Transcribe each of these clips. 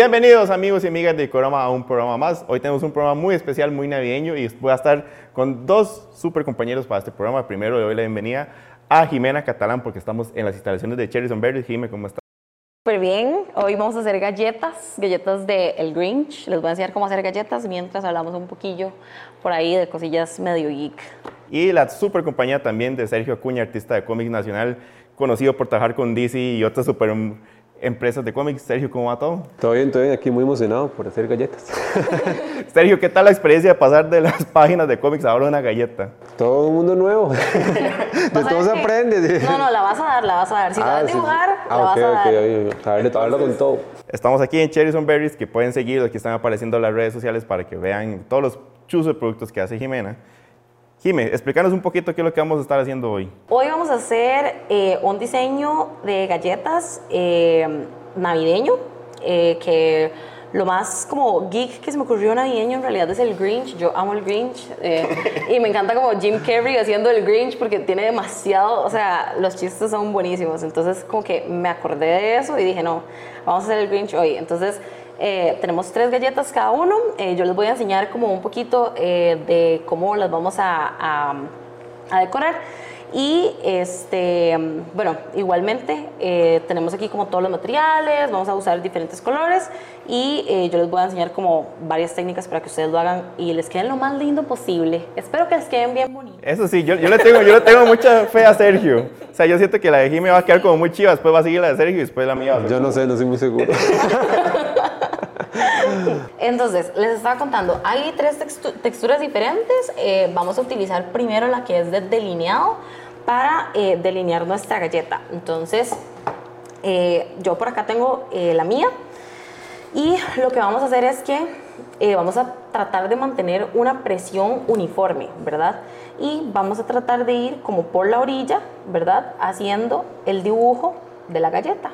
Bienvenidos amigos y amigas de Coroma a un programa más. Hoy tenemos un programa muy especial, muy navideño y voy a estar con dos super compañeros para este programa. Primero le doy la bienvenida a Jimena Catalán porque estamos en las instalaciones de Cherries on Berries. Jimena, ¿cómo estás? Súper bien, hoy vamos a hacer galletas, galletas de El Grinch. Les voy a enseñar cómo hacer galletas mientras hablamos un poquillo por ahí de cosillas medio geek. Y la super compañía también de Sergio Acuña, artista de cómic nacional, conocido por trabajar con DC y otras super empresas de cómics. Sergio, ¿cómo va todo? Todo bien, todo bien. Aquí muy emocionado por hacer galletas. Sergio, ¿qué tal la experiencia de pasar de las páginas de cómics a ahora una galleta? Todo un mundo nuevo. de todo se aprende. No, no, la vas a dar, la vas a dar. Si la vas a dibujar, ah, la vas a dar. Ok, a ver, hablo con todo. Estamos aquí en Cherries on Berries, que pueden seguir, aquí están apareciendo las redes sociales para que vean todos los chuzos de productos que hace Jimena. Jime, explícanos un poquito qué es lo que vamos a estar haciendo hoy. Hoy vamos a hacer eh, un diseño de galletas eh, navideño, eh, que lo más como geek que se me ocurrió navideño en realidad es el Grinch. Yo amo el Grinch y me encanta como Jim Carrey haciendo el Grinch porque tiene demasiado, o sea, los chistes son buenísimos. Entonces como que me acordé de eso y dije, no, vamos a hacer el Grinch hoy. Entonces eh, tenemos tres galletas cada uno. Eh, yo les voy a enseñar como un poquito eh, de cómo las vamos a, a, decorar. Y este, bueno, igualmente tenemos aquí como todos los materiales, vamos a usar diferentes colores y yo les voy a enseñar como varias técnicas para que ustedes lo hagan y les queden lo más lindo posible. Espero que les queden bien bonitos. Eso sí, yo, yo, le, tengo, yo le tengo mucha fe a Sergio. O sea, yo siento que la de Jimmy va a quedar como muy chiva, después va a seguir la de Sergio y después la mía. yo no sé, no soy muy seguro. Entonces, les estaba contando, hay tres texturas diferentes. Eh, vamos a utilizar primero la que es de delineado para eh, delinear nuestra galleta. Entonces, eh, yo por acá tengo la mía. Y lo que vamos a hacer es que vamos a tratar de mantener una presión uniforme, ¿verdad? Y vamos a tratar de ir como por la orilla, ¿verdad? Haciendo el dibujo de la galleta.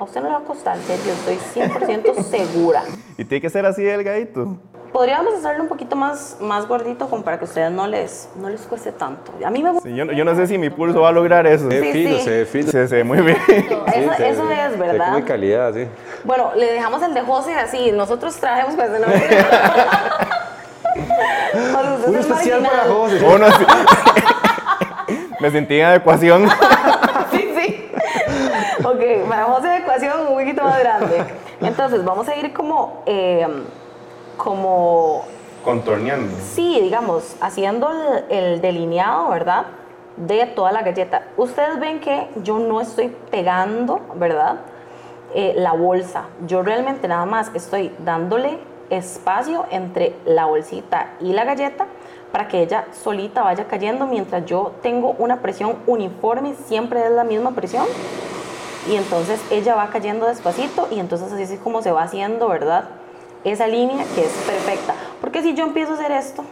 A usted no le va a costar, yo estoy 100% segura. ¿Y tiene que ser así delgadito? Podríamos hacerlo un poquito más, más gordito como para que a ustedes no les, no les cueste tanto. A mí me gusta. yo, yo, no sé si mi pulso va a lograr eso. Se ve fino, se ve fino. Se, ve muy bien. eso, eso es, ¿verdad? muy calidad, sí. Bueno, le dejamos el de José así. Nosotros trajemos pues de Un especial para José. me sentí en adecuación. Ok, vamos a hacer ecuación un poquito más grande. Entonces, vamos a ir como, eh, como... Contorneando. Sí, digamos, haciendo el, delineado, ¿verdad? De toda la galleta. Ustedes ven que yo no estoy pegando, ¿verdad? Eh, la bolsa. Yo realmente nada más estoy dándole espacio entre la bolsita y la galleta para que ella solita vaya cayendo mientras yo tengo una presión uniforme, siempre es la misma presión y entonces ella va cayendo despacito y entonces así es como se va haciendo, ¿verdad? Esa línea que es perfecta. Porque si yo empiezo a hacer esto,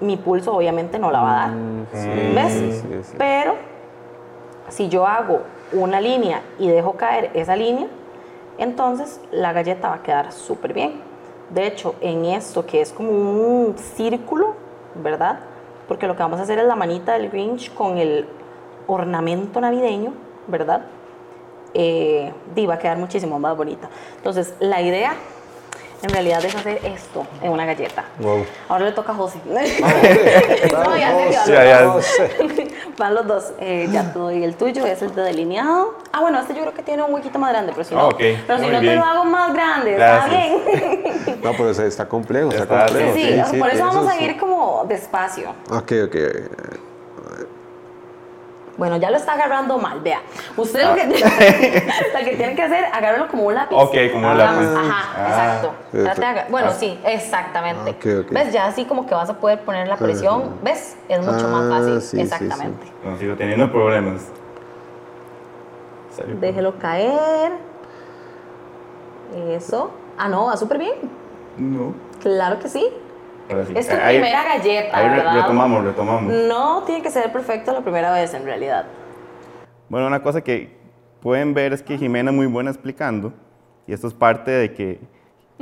mi pulso obviamente no la va a dar. Mm, ¿Ves? Pero si yo hago una línea y dejo caer esa línea, entonces la galleta va a quedar súper bien. De hecho, en esto que es como un círculo, ¿verdad? Porque lo que vamos a hacer es la manita del Grinch con el ornamento navideño ¿verdad? Eh, va a quedar muchísimo más bonita. Entonces, la idea en realidad es hacer esto en una galleta. Wow. Ahora le toca a José. Ah, no, ya, ya, Van los dos. Eh, ya todo y el tuyo es el de delineado. Ah, bueno, este yo creo que tiene un huequito más grande, pero si no, pero si no te lo hago más grande, está bien. no, pero está complejo, está, complejo. Sí, sí, por eso vamos a ir como despacio. Ok, ok. Bueno, ya lo está agarrando mal, vea. Usted lo, que, lo que tiene que hacer, agárralo como un lápiz. Ok, como un lápiz. Ajá, ah, exacto. bueno, sí, exactamente. ¿Ves? Ya así como que vas a poder poner la presión. ¿Ves? Es mucho más ah, fácil. exactamente. No sigo teniendo problemas. Déjelo caer. Eso. Ah, no, va súper bien. No. Claro que sí. Es tu primera galleta, ahí ¿verdad? retomamos, retomamos. No tiene que ser perfecto la primera vez, en realidad. Bueno, una cosa que pueden ver es que Jimena es muy buena explicando, y esto es parte de que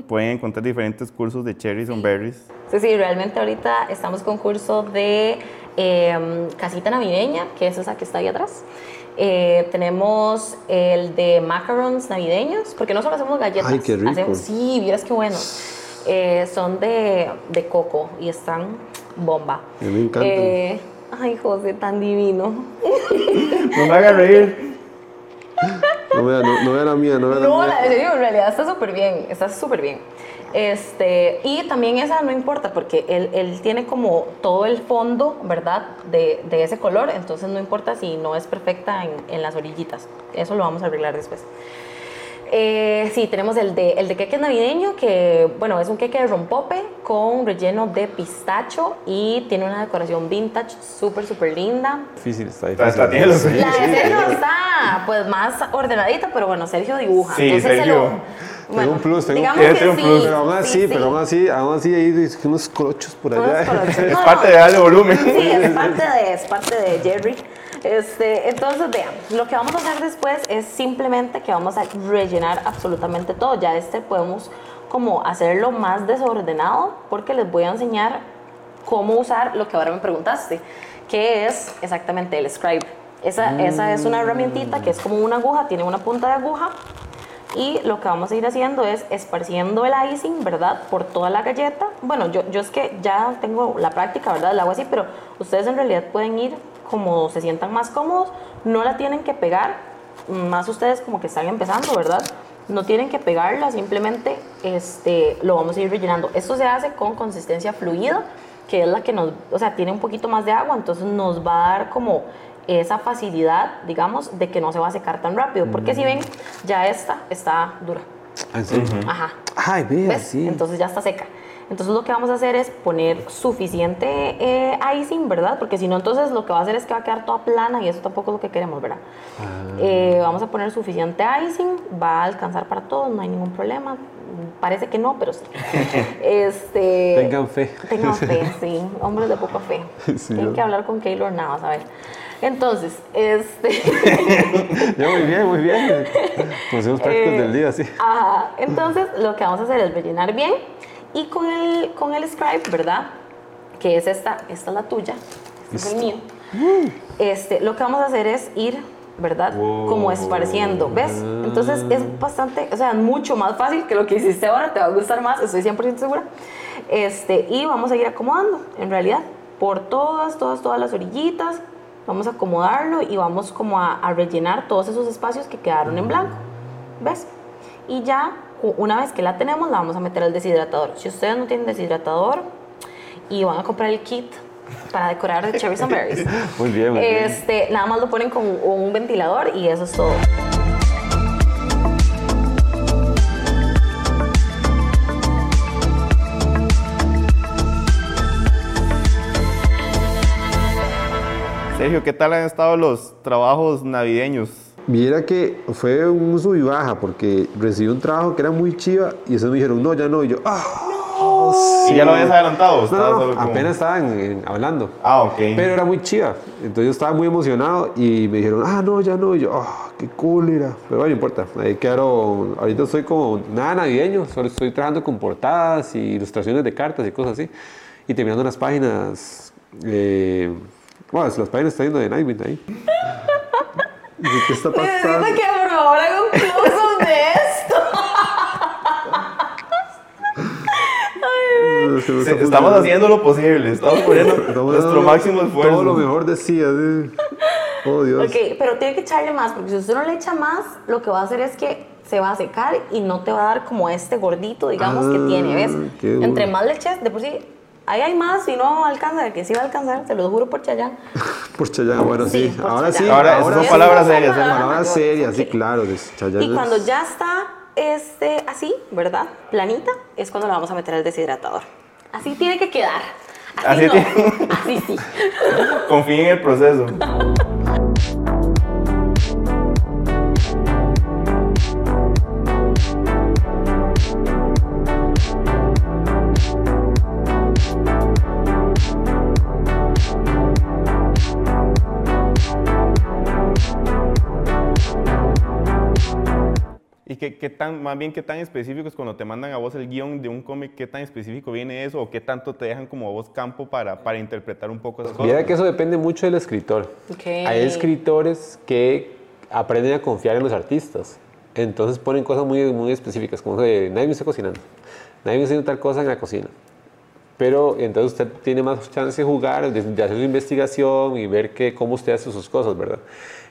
pueden encontrar diferentes cursos de Cherries on Berries. Sí, sí, realmente ahorita estamos con curso de eh, casita navideña, que es esa que está ahí atrás. Eh, tenemos el de macarons navideños, porque no solo hacemos galletas. Ay, qué rico. hacemos- sí, vieras qué bueno. Eh, son de, de coco y están bomba. Me encantan. Eh, ay, José, tan divino. No me haga reír. No vea, no, no vea la mía, no vea la No, mía. serio, en realidad está súper bien, está súper bien. Este, y también esa no importa porque él, él tiene como todo el fondo, ¿verdad? De, de ese color, entonces no importa si no es perfecta en, en las orillitas. Eso lo vamos a arreglar después. Eh, sí, tenemos el de, el de queque navideño, que bueno, es un queque de rompope con relleno de pistacho y tiene una decoración vintage súper, súper linda. Difícil, está difícil. La de Sergio está pues más ordenadita, pero bueno, Sergio dibuja. Sí, entonces se Sergio. lo- Tengo un plus, tengo un digamos plus. que un sí, plus. Pero aún así, sí, sí. pero aún así, aún así hay unos crochos por Unos allá. colochos. Es No, parte no. de darle volumen. Sí, es parte de, es parte de Jerry. Este, entonces, vean, lo que vamos a hacer después es simplemente que vamos a rellenar absolutamente todo. Ya este podemos como hacerlo más desordenado porque les voy a enseñar cómo usar lo que ahora me preguntaste, que es exactamente el scribe. Esa, esa es una herramientita que es como una aguja, tiene una punta de aguja y lo que vamos a ir haciendo es esparciendo el icing, ¿verdad? Por toda la galleta. Bueno, yo, yo es que ya tengo la práctica, ¿verdad? Lo hago así, pero ustedes en realidad pueden ir como se sientan más cómodos. No la tienen que pegar, más ustedes como que están empezando, ¿verdad? No tienen que pegarla, simplemente este, lo vamos a ir rellenando. Esto se hace con consistencia fluida, que es la que nos, o sea, tiene un poquito más de agua, entonces nos va a dar como esa facilidad, digamos, de que no se va a secar tan rápido. Porque si ven, ya esta está dura. ¿En serio? Ajá. Ay, ¿Ves? sí. Entonces ya está seca. Entonces lo que vamos a hacer es poner suficiente eh, icing, ¿verdad? Porque si no, entonces lo que va a hacer es que va a quedar toda plana y eso tampoco es lo que queremos, ¿verdad? Ah. Eh, vamos a poner suficiente icing, va a alcanzar para todos, no hay ningún problema. Parece que no, pero sí. este, Tengan fe. Tengan fe, sí. Hombres de poca fe. Sí, Tienen que hablar con Keylor Navas, a ver. Entonces, este... Ya, muy bien, muy bien. Consejos prácticos Eh, del día, sí. Ajá. Entonces, lo que vamos a hacer es rellenar bien y con el, con el scribe, ¿verdad? Que es esta, esta es la tuya, este es el mío. Este, lo que vamos a hacer es ir, ¿verdad? Como esparciendo, ¿ves? Entonces es bastante, o sea, mucho más fácil que lo que hiciste ahora, te va a gustar más, estoy 100% segura. Este, y vamos a ir acomodando, en realidad, por todas, todas, todas las orillitas, vamos a acomodarlo y vamos como a, a rellenar todos esos espacios que quedaron en blanco, ¿ves? Y ya, una vez que la tenemos, la vamos a meter al deshidratador. Si ustedes no tienen deshidratador y van a comprar el kit para decorar de cherries and berries, Muy bien, muy bien. este, nada más lo ponen con un ventilador y eso es todo. Sergio, ¿qué tal han estado los trabajos navideños? Viera que fue un sub y baja porque recibí un trabajo que era muy chiva y eso me dijeron, no, ya no. Y yo, ah, ¿Y ya lo habías adelantado? No, no, como- apenas estaban en- hablando. Ah, ok. Pero era muy chiva. Entonces yo estaba muy emocionado y me dijeron, ah, no, ya no. Y yo, ah, qué cólera. Pero bueno, no importa. Ahí quedaron. Ahorita estoy como nada navideño. Solo estoy trabajando con portadas y ilustraciones de cartas y cosas así. Y terminando las páginas. Eh, bueno, las páginas están yendo de Nightwing ahí. ¿Qué está pasando? Necesito que por favor haga un close de esto. Se- está estamos haciendo lo posible, estamos poniendo Estamos nuestro máximo esfuerzo. Todo lo mejor de sí. así. Oh, Dios. Ok, pero tiene que echarle más, porque si usted no le echa más, lo que va a hacer es que se va a secar y no te va a dar como este gordito, digamos, que Ah, tiene, ¿ves? Entre más le eches, de por sí, ahí hay más y no alcanza, que sí va a alcanzar, se lo juro por Chayán. Por Chayanne, bueno, sí. Ahora sí. Ahora, esas son palabras serias, Palabras hermano. Palabras mayores, serias, sí, claro. de Chayanne Y es- cuando ya está este, así, ¿verdad? Planita, es cuando la vamos a meter al deshidratador. Así tiene que quedar. Así, Así no, tiene- así sí. Confíen en el proceso. ¿Y qué ¿qué, qué tan, más bien qué tan específicos cuando te mandan a vos el guion de un cómic, qué tan específico viene eso o qué tanto te dejan como a vos campo para, para interpretar un poco esas cosas? Mira que eso depende mucho del escritor. Ok. Hay escritores que aprenden a confiar en los artistas. Entonces ponen cosas muy, muy específicas, como que nadie me está cocinando, nadie me está haciendo tal cosa en la cocina. Pero entonces usted tiene más chance de jugar, de, de hacer su investigación y ver que, cómo usted hace sus cosas, ¿verdad?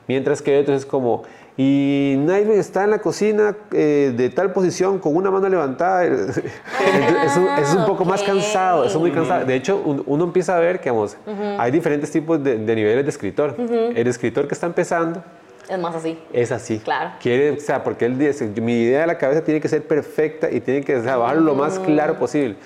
Mientras que otros es como, y Nightwing está en la cocina eh, de tal posición con una mano levantada. Entonces, eso, eso es un poco más ok. cansado, eso es muy cansado. De hecho, un- uno empieza a ver que vamos, hay diferentes tipos de, de niveles de escritor. El escritor que está empezando Es más así. es así. Claro. Quiere, o sea, porque él dice, mi idea de la cabeza tiene que ser perfecta y tiene que o sea, bajarlo lo más claro posible.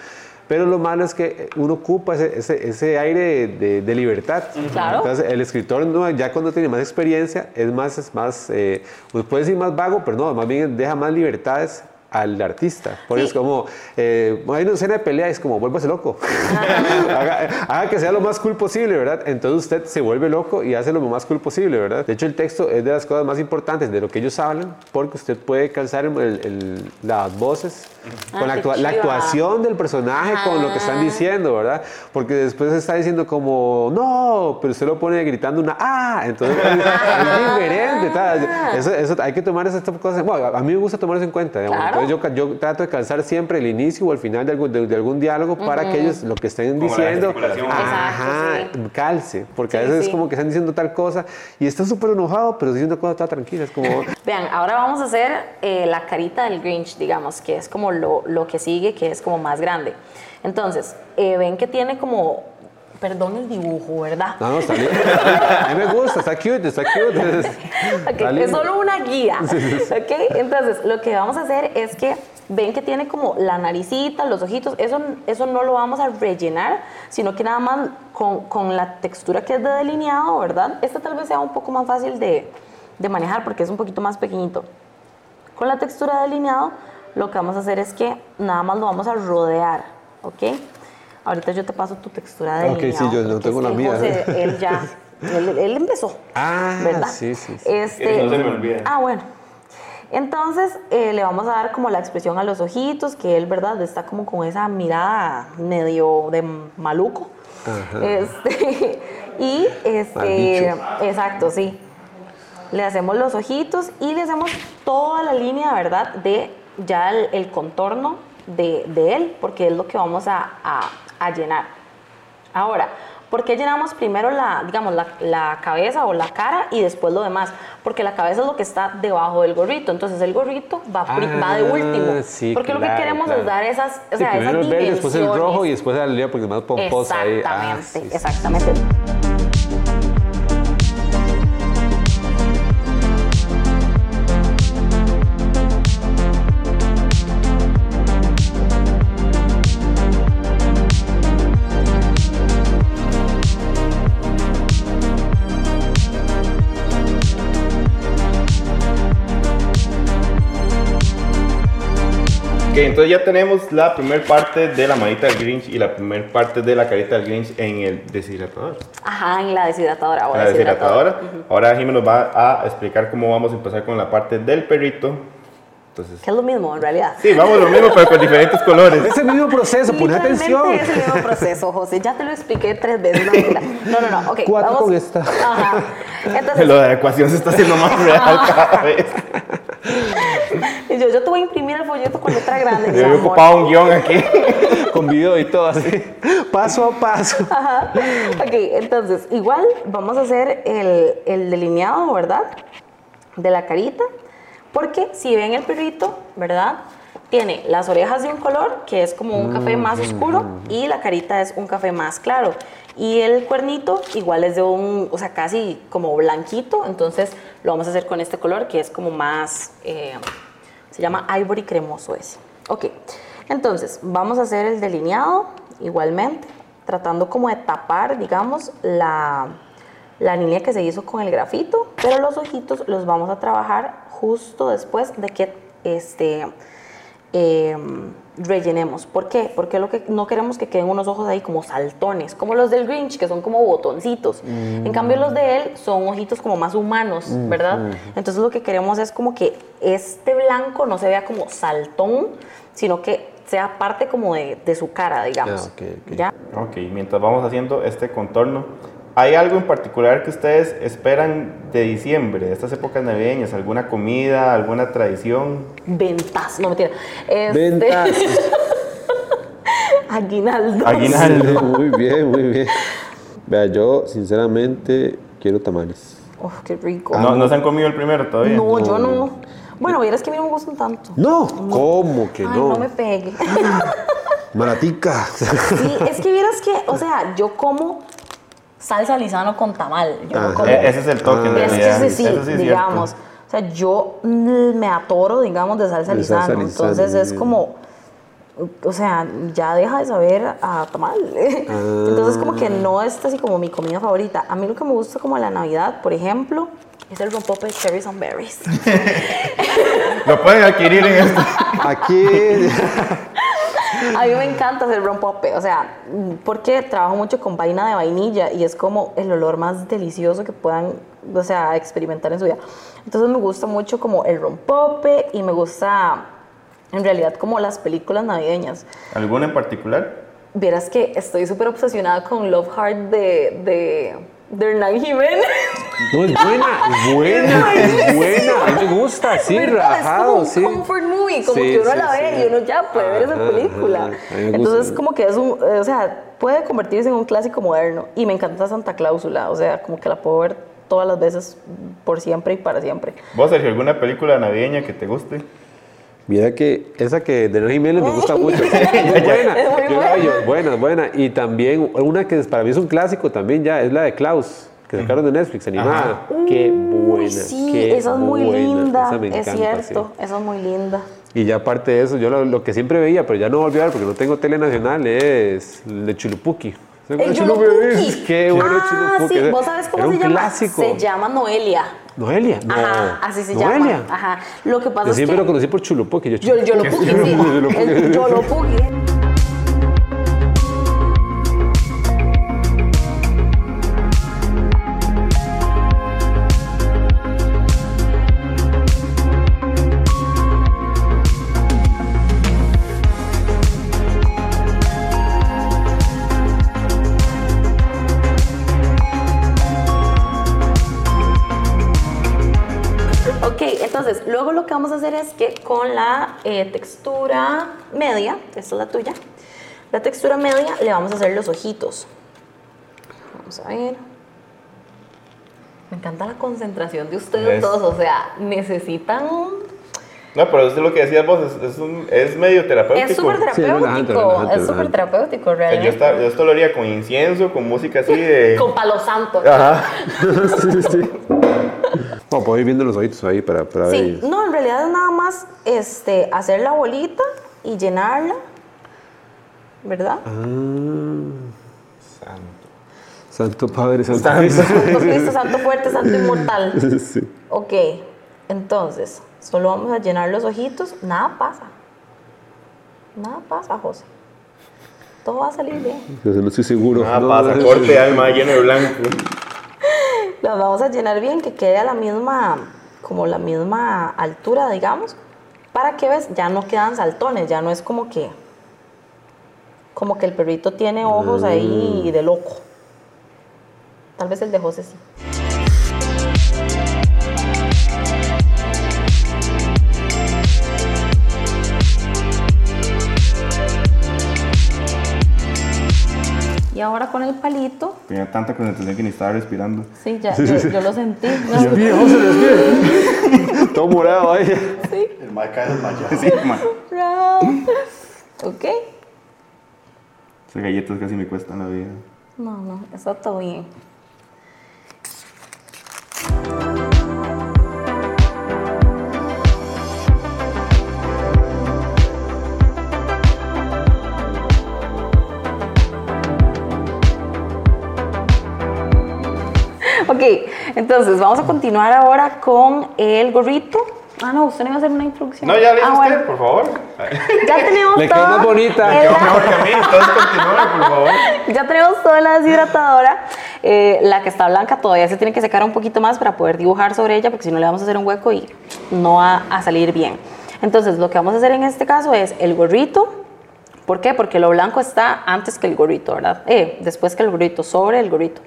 Pero lo malo es que uno ocupa ese, ese, ese aire de, de- de libertad. Claro. Entonces, el escritor no, ya cuando tiene más experiencia es más, es más eh, pues puede decir más vago, pero no, más bien deja más libertades al artista. Por eso es como, eh, hay una escena de pelea, es como, vuélvase loco. haga, haga que sea lo más cool posible, ¿verdad? Entonces usted se vuelve loco y hace lo más cool posible, ¿verdad? De hecho, el texto es de las cosas más importantes de lo que ellos hablan, porque usted puede calzar el- el- las voces Ah, con la, qué actua- la actuación del personaje, con lo que están Ah. diciendo, ¿verdad? Porque después está diciendo como, no, pero usted lo pone gritando una, ah, entonces es, diferente. tal. Eso, eso hay que tomar esas cosas. Bueno, a a mí me gusta tomar eso en cuenta. digamos. Claro. Entonces yo, yo trato de calzar siempre el inicio o el final de algún, de, de algún diálogo para que ellos lo que estén Como diciendo, ajá, Exacto, calce. Porque a Sí, veces es sí. como que están diciendo tal cosa y está súper enojado, pero diciendo cosas toda tranquila. Es como, Vean, ahora vamos a hacer eh, la carita del Grinch, digamos, que es como lo, lo que sigue, que es como más grande. Entonces, eh, ven que tiene como, perdón el dibujo, ¿verdad? no, no, está bien. A mí me gusta, está cute, está cute. Es lindo. solo una guía. ¿ok? Entonces, lo que vamos a hacer es que ven que tiene como la naricita, los ojitos, eso, eso no lo vamos a rellenar, sino que nada más con, con la textura que es de delineado, ¿verdad? Este tal vez sea un poco más fácil de, de manejar porque es un poquito más pequeñito. Con la textura de delineado, lo que vamos a hacer es que nada más lo vamos a rodear, ¿ok? Ahorita yo te paso tu textura de Ok, sí, yo no tengo la mía. José, él ya, él, él empezó, Ah, ¿verdad? sí, sí, sí. Este, No se me olvida. Ah, bueno. Entonces eh, le vamos a dar como la expresión a los ojitos, que él, ¿verdad? Está como con esa mirada medio de maluco. Ajá. Este, y este, exacto, sí. Le hacemos los ojitos y le hacemos toda la línea, ¿verdad? De ya el, el contorno de, de él, porque es lo que vamos a, a- a llenar. Ahora, ¿por qué llenamos primero la, digamos, la, la cabeza o la cara y después lo demás? Porque la cabeza es lo que está debajo del gorrito, entonces el gorrito va, pri- va de Ah, último. sí, porque lo que claro, queremos claro. es dar esas, o Sí, sea, esas primero el verde, después el rojo y después el lila porque es más pomposa ahí. Ah, Exactamente, sí. exactamente. Ok, entonces ya tenemos la primera parte de la manita del Grinch y la primera parte de la carita del Grinch en el deshidratador. Ajá, en la deshidratadora la deshidratadora. Ahora Jimmy nos va a explicar cómo vamos a empezar con la parte del perrito. Entonces, Que es lo mismo, en realidad. sí, vamos lo mismo, pero con diferentes colores. Es el mismo proceso, pon atención. es el mismo proceso, José. Ya te lo expliqué tres veces. No, no, no. no. Ok, Cuatro vamos. con esta. Ajá. Entonces, Lo de la ecuación se está haciendo más real cada vez. y yo, yo te voy a imprimir el folleto con letra grande. Yo he ocupado un guion aquí. Con video y todo así. Paso a paso. Ajá. Ok, entonces, igual vamos a hacer el, el delineado, ¿verdad? De la carita. Porque si ven el perrito, ¿verdad? Tiene las orejas de un color, que es como un café más oscuro, y la carita es un café más claro. Y el cuernito igual es de un, o sea, casi como blanquito, entonces lo vamos a hacer con este color, que es como más, eh, se llama ivory cremoso ese. Ok, entonces vamos a hacer el delineado igualmente, tratando como de tapar, digamos, la, la línea que se hizo con el grafito, pero los ojitos los vamos a trabajar justo después de que este, eh, rellenemos. ¿Por qué? Porque lo que no queremos que queden unos ojos ahí como saltones, como los del Grinch, que son como botoncitos. En cambio, los de él son ojitos como más humanos, ¿verdad? Entonces, lo que queremos es como que este blanco no se vea como saltón, sino que sea parte como de, de su cara, digamos. Ah. ¿Ya? Ok, mientras vamos haciendo este contorno, ¿hay algo en particular que ustedes esperan de diciembre, de estas épocas navideñas? ¿Alguna comida, alguna tradición? Ventas, no mentira. Este, Ventas. Aguinaldo. Aguinaldo. muy bien, muy bien. Vea, yo sinceramente quiero tamales. Uf, qué rico. ¿No, ¿No se han comido el primero todavía? No, yo no. Bueno, vieras que a mí no me gustan tanto. No, ¿cómo que Ay, no? no me pegue. Maratica. Sí, es que vieras que, o sea, yo como salsa lisano con tamal. Yo no Ajá. como. E- ese es el toque, Ah. Es que ese sí, Eso sí digamos. cierto. O sea, yo mm, me atoro, digamos, de salsa De salsa lisano. Lizano, Entonces es bien. como, o sea, ya deja de saber a tamal. Entonces como que no es así como mi comida favorita. A mí lo que me gusta como la Navidad, por ejemplo, es el rompope de cherries and berries. Lo pueden adquirir en esto. Aquí. A mí me encanta hacer rompope, o sea, porque trabajo mucho con vaina de vainilla y es como el olor más delicioso que puedan, o sea, experimentar en su vida. Entonces me gusta mucho como el rompope y me gusta en realidad como las películas navideñas. ¿Alguna en particular? Vieras que estoy súper obsesionada con Love Heart de, de, de Hernán Jiménez. No, es buena, es buena, es buena. A mí me gusta, sí, ¿Verdad? rajado, es como un comfort movie, como Sí, que uno sí, la ve sí. y uno ya puede ver esa Ajá, película. ajá. Entonces, como que es un, eh, o sea, puede convertirse en un clásico moderno. Y me encanta Santa Cláusula, o sea, como que la puedo ver todas las veces por siempre y para siempre. ¿Vos, Sergio, alguna película navideña que te guste? Mira que esa que de Jiménez me gusta mucho. Es buena. Es muy Yo buena. hallo, buena, buena. Y también una que para mí es un clásico también ya, es la de Klaus, que sacaron de Netflix, animada. Qué buena. Uy, sí, qué esa es muy buena. linda, Esa me es encanta, cierto, sí. esa es muy linda. Y ya aparte de eso, yo lo, lo que siempre veía, pero ya no volví a ver porque no tengo tele nacional, es el de Chulupuki. El Yolopuki. Qué bueno Ah, Chulupuki. sí, ¿vos sabes cómo Era se un llama? clásico. Se llama Noelia. Noelia. No. Ajá, así se Noelia. llama. Ajá. Lo que pasa Yo es siempre que lo conocí por Chulupuki. Yo, yo el Yolopuki, sí. El Yolopuki. Entonces, luego lo que vamos a hacer es que con la eh, textura media, esta es la tuya, la textura media le vamos a hacer los ojitos. Vamos a ver. Me encanta la concentración de ustedes Es- todos, o sea, necesitan... No, pero eso es lo que decías vos, es, es, un- es medio terapéutico. Es súper Sí, es relajante, terapéutico, relajante, es súper terapéutico realmente. yo, esto lo haría con incienso, con música así de... Con palo santo. Ajá. sí, sí. Bueno, puedo ir viendo los ojitos ahí para, para Sí, ver. no, en realidad es nada más este, hacer la bolita y llenarla, ¿verdad? Santo. Santo Padre, Santo. Santo Cristo, Santo Fuerte, Santo Inmortal. sí. Ok, entonces, solo vamos a llenar los ojitos, nada pasa. Nada pasa, José. Todo va a salir bien. Yo no estoy seguro. Nada No, pasa, no, corte alma lleno de blanco. Las vamos a llenar bien, que quede a la misma, como la misma altura, digamos, para que ves, ya no quedan saltones, ya no es como que, como que el perrito tiene ojos ahí de loco. Tal vez el de José sí. Y ahora con el palito, Tenía tanta concentración que ni estaba respirando. sí, ya, yo, yo lo sentí. ¿no? Dios mío, José, Dios mío. Todo morado ahí. El marca desmayado. Sí, man. Ok. Esas galletas casi me cuestan la vida. No, no, está todo bien. Ok, entonces vamos a continuar ahora con el gorrito. Ah, no, usted no iba a hacer una introducción. No, ya le ah, usted, bueno. por favor. Ya tenemos Le quedó más bonita. el- Qué mejor que a mí, entonces continúe, por favor. ya tenemos toda la deshidratadora. Eh, la que está blanca todavía se tiene que secar un poquito más para poder dibujar sobre ella, porque si no le vamos a hacer un hueco y no va a salir bien. Entonces, lo que vamos a hacer en este caso es el gorrito. ¿Por qué? Porque lo blanco está antes que el gorrito, ¿verdad? Eh, después que el gorrito, sobre el gorrito.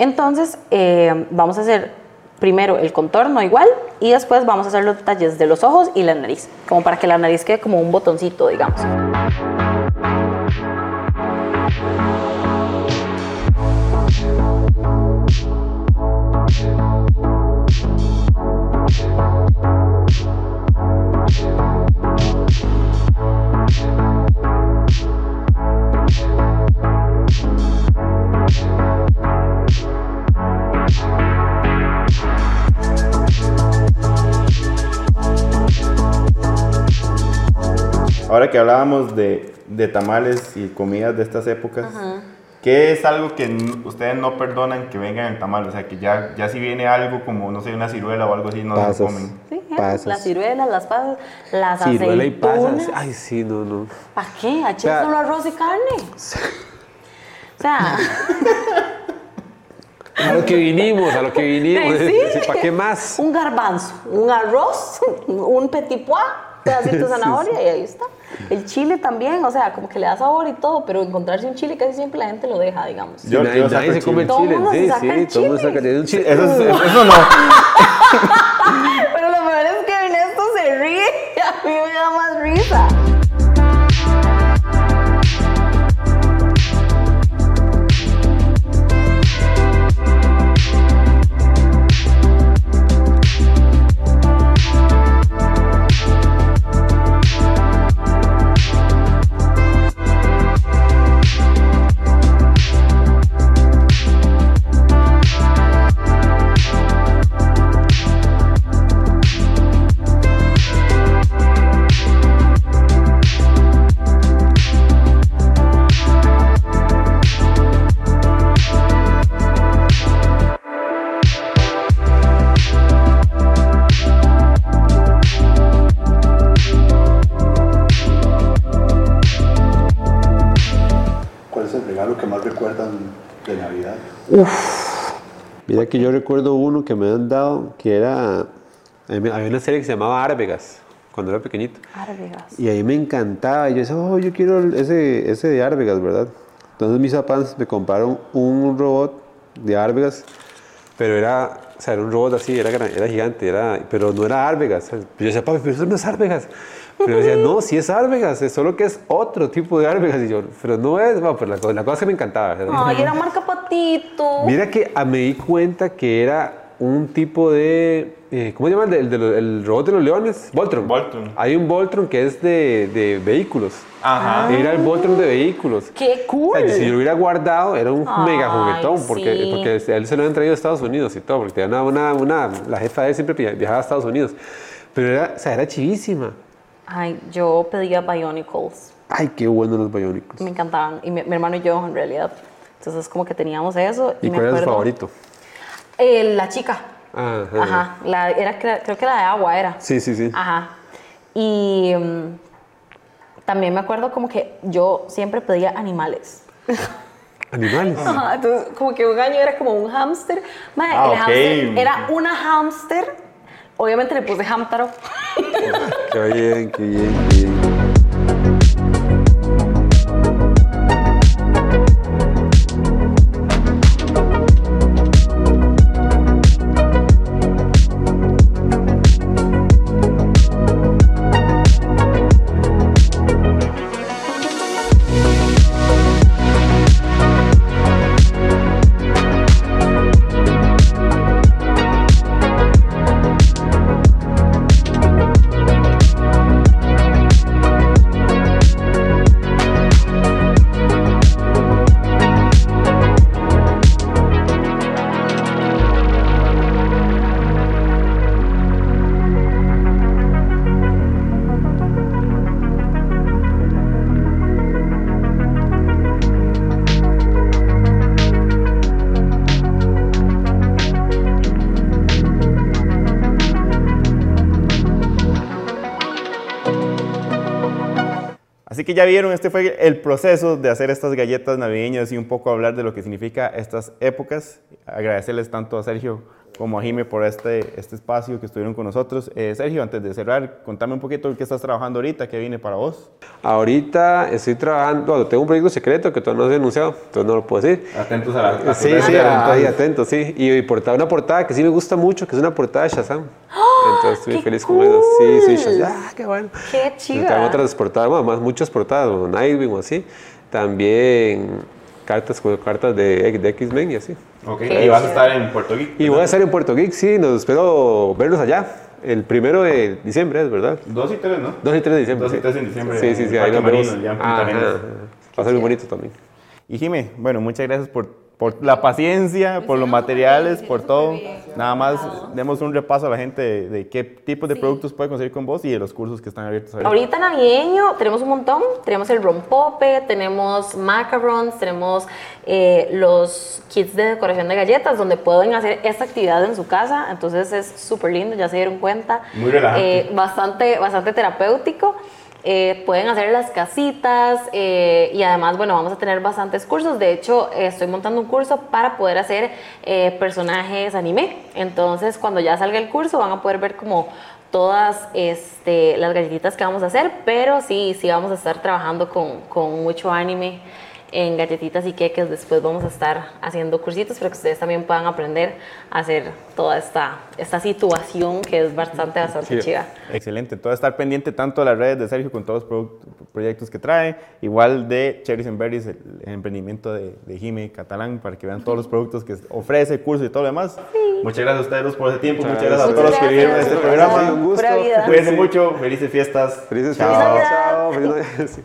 Entonces, eh, vamos a hacer primero el contorno igual y después vamos a hacer los detalles de los ojos y la nariz, como para que la nariz quede como un botoncito, digamos. Ahora que hablábamos de, de tamales y comidas de estas épocas, ¿qué es algo que ustedes no perdonan que venga en el tamal? O sea, que ya, ya si viene algo como, no sé, una ciruela o algo así, no se Pasas. comen. Sí, ¿eh? Pasas. las ciruelas, las pasas, las Ciruela y pasas. Ay, sí, no, no. ¿Para qué? Sea- es solo arroz y carne. O sea, A lo que vinimos, a lo que vinimos. Sí. ¿Para qué más? un garbanzo, un arroz, un petit pois, pedacito de zanahoria y ahí está. El chile también, o sea, como que le da sabor y todo, pero encontrarse un chile casi siempre la gente lo deja, digamos. Yo- nadie nadie se come el Todo chile. mundo se Sí, saca sí, el todo el mundo saca el chile. Eso, es- eso no. Pero lo peor es que Ernesto se ríe y a mí me da más risa. Que yo recuerdo uno que me han dado que era. Había una serie que se llamaba Árvegas cuando era pequeñito. Árvegas. Y ahí me encantaba. Y yo decía, oh, yo quiero ese, ese de Árvegas, ¿verdad? Entonces mis papás me compraron un robot de Árvegas, pero era, o sea, era un robot así, era, era gigante, era, pero no era Árvegas. Yo decía, papi, pero eso no es Árvegas. Pero yo decía, no, sí es Árvegas, es solo que es otro tipo de Árvegas. Y yo, pero no es, bueno, pero la, cosa- la cosa que me encantaba. Ay, era marca patito. Mira que ah, me di cuenta que era un tipo de. eh, ¿Cómo se llama el, de- el el robot de los leones? Voltron. Voltron. Hay un Voltron que es de, de vehículos. Ajá. Era el Voltron de vehículos. ¡Qué O cool! sea, si yo lo hubiera guardado, era un Ay, mega juguetón, porque, sí. porque a él se lo habían traído a Estados Unidos y todo, porque tenía una, una, una- la jefa de él siempre via- viajaba a Estados Unidos. Pero era, o sea, era chivísima. Ay, yo pedía Bionicles. Ay, qué bueno los Bionicles. Me encantaban. Y mi, mi hermano y yo, en realidad. Entonces, como que teníamos eso. ¿Y me cuál era su acuerdo- favorito? Eh, la chica. Ajá. Ajá. La, era, cre- creo que la de agua era. Sí, sí, sí. Ajá. Y mm, también me acuerdo como que yo siempre pedía animales. Animales. Ajá, Entonces, como que un año era como un hámster. Ah, el hámster era una hámster. Obviamente le puse hámtaro. Qué bien, qué bien, qué bien. Que ya vieron, este fue el proceso de hacer estas galletas navideñas y un poco hablar de lo que significa estas épocas. Agradecerles tanto a Sergio como a Jime por este, este espacio que estuvieron con nosotros. Eh, Sergio, antes de cerrar, contame un poquito qué estás trabajando ahorita, qué viene para vos. Ahorita estoy trabajando, bueno, tengo un proyecto secreto que todavía no he denunciado, entonces no lo puedo decir. Atentos a la... a Sí, sí, reacción, ahí entonces. atento, sí. Y, y portada, una portada que sí me gusta mucho, que es una portada de Shazam. Entonces estoy ¡Qué feliz con eso. Sí, sí! Shazam. Ah, qué bueno. Qué Tengo chiva. otras portadas, bueno, más muchas portadas, o Nightwing o así. También cartas, cartas de, de X-Men y así. Ok, y vas a estar en Puerto Rico. Y voy a estar en Puerto Geek, sí, nos espero verlos allá. El primero de diciembre, es verdad. Dos y tres, ¿no? 2 y 3 de diciembre. Dos y sí. tres en diciembre Sí, sí, sí, ahí nos vemos. Va a ser muy bonito también. Y Jime, bueno, muchas gracias por, por la paciencia, por los materiales, por todo. Nada más, demos un repaso a la gente de, de qué tipos de productos puede conseguir con vos y de los cursos que están abiertos ahorita. Ahorita navideño tenemos un montón. Tenemos el rompope, tenemos macarons, tenemos eh, los kits de decoración de galletas donde pueden hacer esta actividad en su casa. Entonces es súper lindo, ya se dieron cuenta. Muy relajante. Eh, bastante, bastante terapéutico. Eh, pueden hacer las casitas eh, y además, bueno, vamos a tener bastantes cursos. De hecho, eh, estoy montando un curso para poder hacer personajes anime. Entonces, cuando ya salga el curso, van a poder ver como todas este, las galletitas que vamos a hacer, pero sí, sí vamos a estar trabajando con, con mucho anime en galletitas y queques. Después vamos a estar haciendo cursitos para que ustedes también puedan aprender a hacer toda esta, esta situación que es bastante, bastante Sí. chiva. Excelente, todo estar pendiente tanto de las redes de Sergio con todos los proyectos que trae, igual de Cherries and Berries, el, el emprendimiento de, de Jime Catalán, para que vean todos los productos que ofrece, cursos y todo lo demás. Muchas gracias a ustedes dos por ese tiempo, muchas gracias a todos los que gracias. vieron este Muchas programa. Sí, un gusto. Cuídense mucho, felices fiestas. Felices Chao. fiestas. Chao. Navidad. Sí.